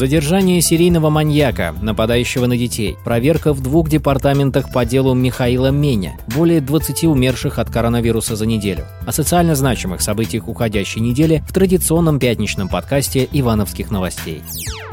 Задержание серийного маньяка, нападающего на детей. Проверка в двух департаментах по делу Михаила Меня. Более 20 умерших от коронавируса за неделю. О социально значимых событиях уходящей недели в традиционном пятничном подкасте «Ивановских новостей».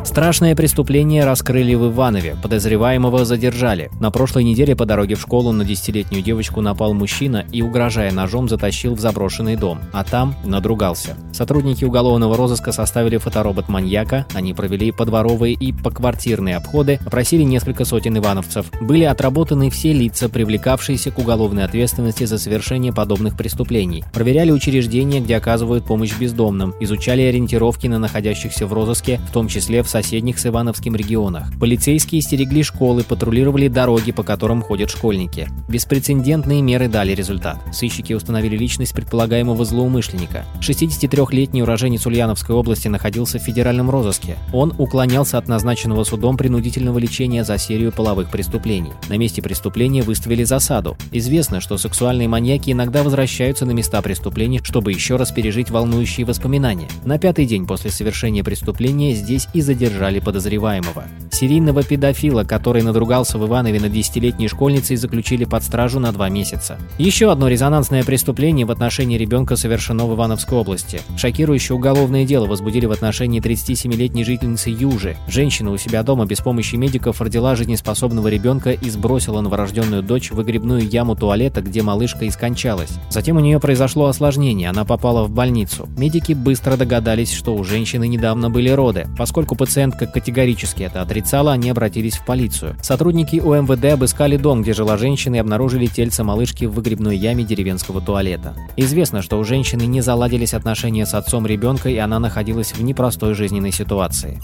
Страшное преступление раскрыли в Иванове. Подозреваемого задержали. На прошлой неделе по дороге в школу на десятилетнюю девочку напал мужчина и, угрожая ножом, затащил в заброшенный дом. А там надругался. Сотрудники уголовного розыска составили фоторобот маньяка. Они провели подворовые и поквартирные обходы, опросили несколько сотен ивановцев. Были отработаны все лица, привлекавшиеся к уголовной ответственности за совершение подобных преступлений. Проверяли учреждения, где оказывают помощь бездомным. Изучали ориентировки на находящихся в розыске, в том числе в соседних с Ивановским регионах. Полицейские стерегли школы, патрулировали дороги, по которым ходят школьники. Беспрецедентные меры дали результат. Сыщики установили личность предполагаемого злоумышленника. 63-летний уроженец Ульяновской области находился в федеральном розыске. Он уклонялся от назначенного судом принудительного лечения за серию половых преступлений. На месте преступления выставили засаду. Известно, что сексуальные маньяки иногда возвращаются на места преступления, чтобы еще раз пережить волнующие воспоминания. На пятый день после совершения преступления здесь и задержали подозреваемого. Серийного педофила, который надругался в Иванове над десятилетней школьницей, заключили под стражу на два месяца. Еще одно резонансное преступление в отношении ребенка совершено в Ивановской области. Шокирующее уголовное дело возбудили в отношении 37-летней жительницы Южи. Женщина у себя дома без помощи медиков родила жизнеспособного ребенка и сбросила новорожденную дочь в выгребную яму туалета, где малышка и скончалась. Затем у нее произошло осложнение, она попала в больницу. Медики быстро догадались, что у женщины недавно были роды. Поскольку пациент Пациентка категорически это отрицала, они обратились в полицию. Сотрудники УМВД обыскали дом, где жила женщина и обнаружили тельце малышки в выгребной яме деревенского туалета. Известно, что у женщины не заладились отношения с отцом ребенка, и она находилась в непростой жизненной ситуации.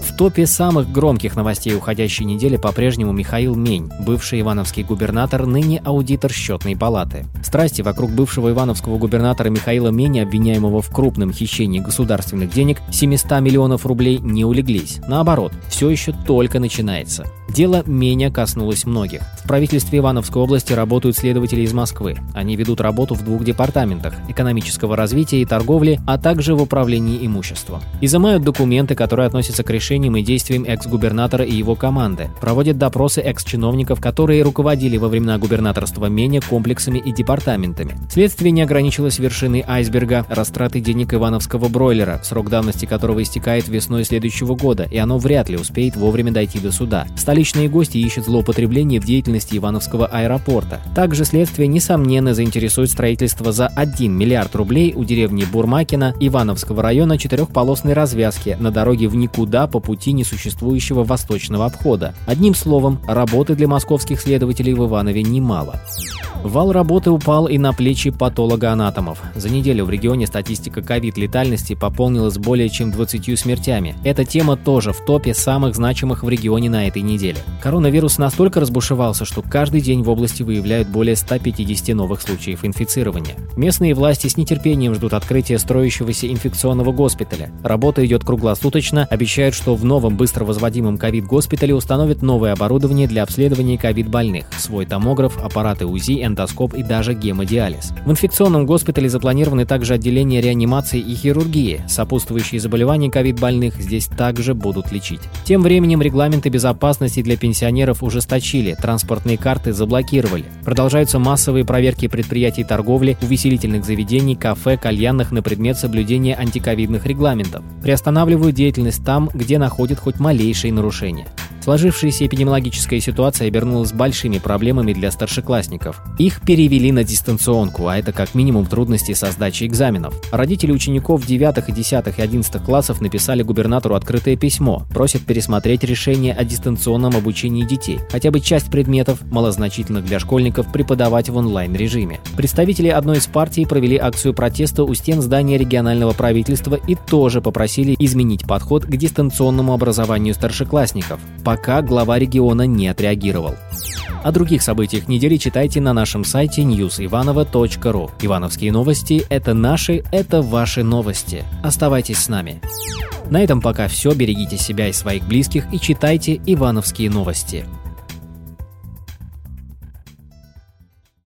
В топе самых громких новостей уходящей недели по-прежнему Михаил Мень, бывший ивановский губернатор, ныне аудитор счетной палаты. Страсти вокруг бывшего ивановского губернатора Михаила Меня, обвиняемого в крупном хищении государственных денег, 700 миллионов рублей, не улеглись. Наоборот, все еще только начинается. Дело Меня коснулось многих. В правительстве Ивановской области работают следователи из Москвы. Они ведут работу в двух департаментах – экономического развития и торговли, а также в управлении имуществом. Изымают документы, которые относятся к решениям и действиям экс-губернатора и его команды. Проводят допросы экс-чиновников, которые руководили во времена губернаторства Меня комплексами и департаментами. Следствие не ограничилось вершиной айсберга – растраты денег ивановского бройлера, срок давности которого истекает весной следующего года, и оно вряд ли успеет вовремя дойти до суда. Столичные гости ищут злоупотребление в деятельности Ивановского аэропорта. Также следствие, несомненно, заинтересует строительство за 1 миллиард рублей у деревни Бурмакина Ивановского района четырехполосной развязки на дороге в никуда по пути несуществующего восточного обхода. Одним словом, работы для московских следователей в Иванове немало. Вал работы упал и на плечи патолога-анатомов. За неделю в регионе статистика ковид-летальности пополнилась более чем 20 смертями. Эта тема тоже в топе самых значимых в регионе на этой неделе. Коронавирус настолько разбушевался, что каждый день в области выявляют более 150 новых случаев инфицирования. Местные власти с нетерпением ждут открытия строящегося инфекционного госпиталя. Работа идет круглосуточно, обещают, что в новом быстро возводимом ковид-госпитале установят новое оборудование для обследования ковид-больных, свой томограф, аппараты УЗИ, эндоскоп и даже гемодиализ. В инфекционном госпитале запланированы также отделения реанимации и хирургии. Сопутствующие заболевания ковид-больных здесь также будут лечить. Тем временем регламенты безопасности для пенсионеров ужесточили, транспортные карты заблокировали. Продолжаются массовые проверки предприятий торговли, увеселительных заведений, кафе, кальянных на предмет соблюдения антиковидных регламентов. Приостанавливают деятельность там, где находят хоть малейшие нарушения. Сложившаяся эпидемиологическая ситуация обернулась большими проблемами для старшеклассников. Их перевели на дистанционку, а это как минимум трудности со сдачей экзаменов. Родители учеников 9, 10 и 11 классов написали губернатору открытое письмо, просят пересмотреть решение о дистанционном обучении детей. Хотя бы часть предметов, малозначительных для школьников, преподавать в онлайн-режиме. Представители одной из партий провели акцию протеста у стен здания регионального правительства и тоже попросили изменить подход к дистанционному образованию старшеклассников пока глава региона не отреагировал. О других событиях недели читайте на нашем сайте newsivanova.ru. Ивановские новости – это наши, это ваши новости. Оставайтесь с нами. На этом пока все. Берегите себя и своих близких и читайте Ивановские новости.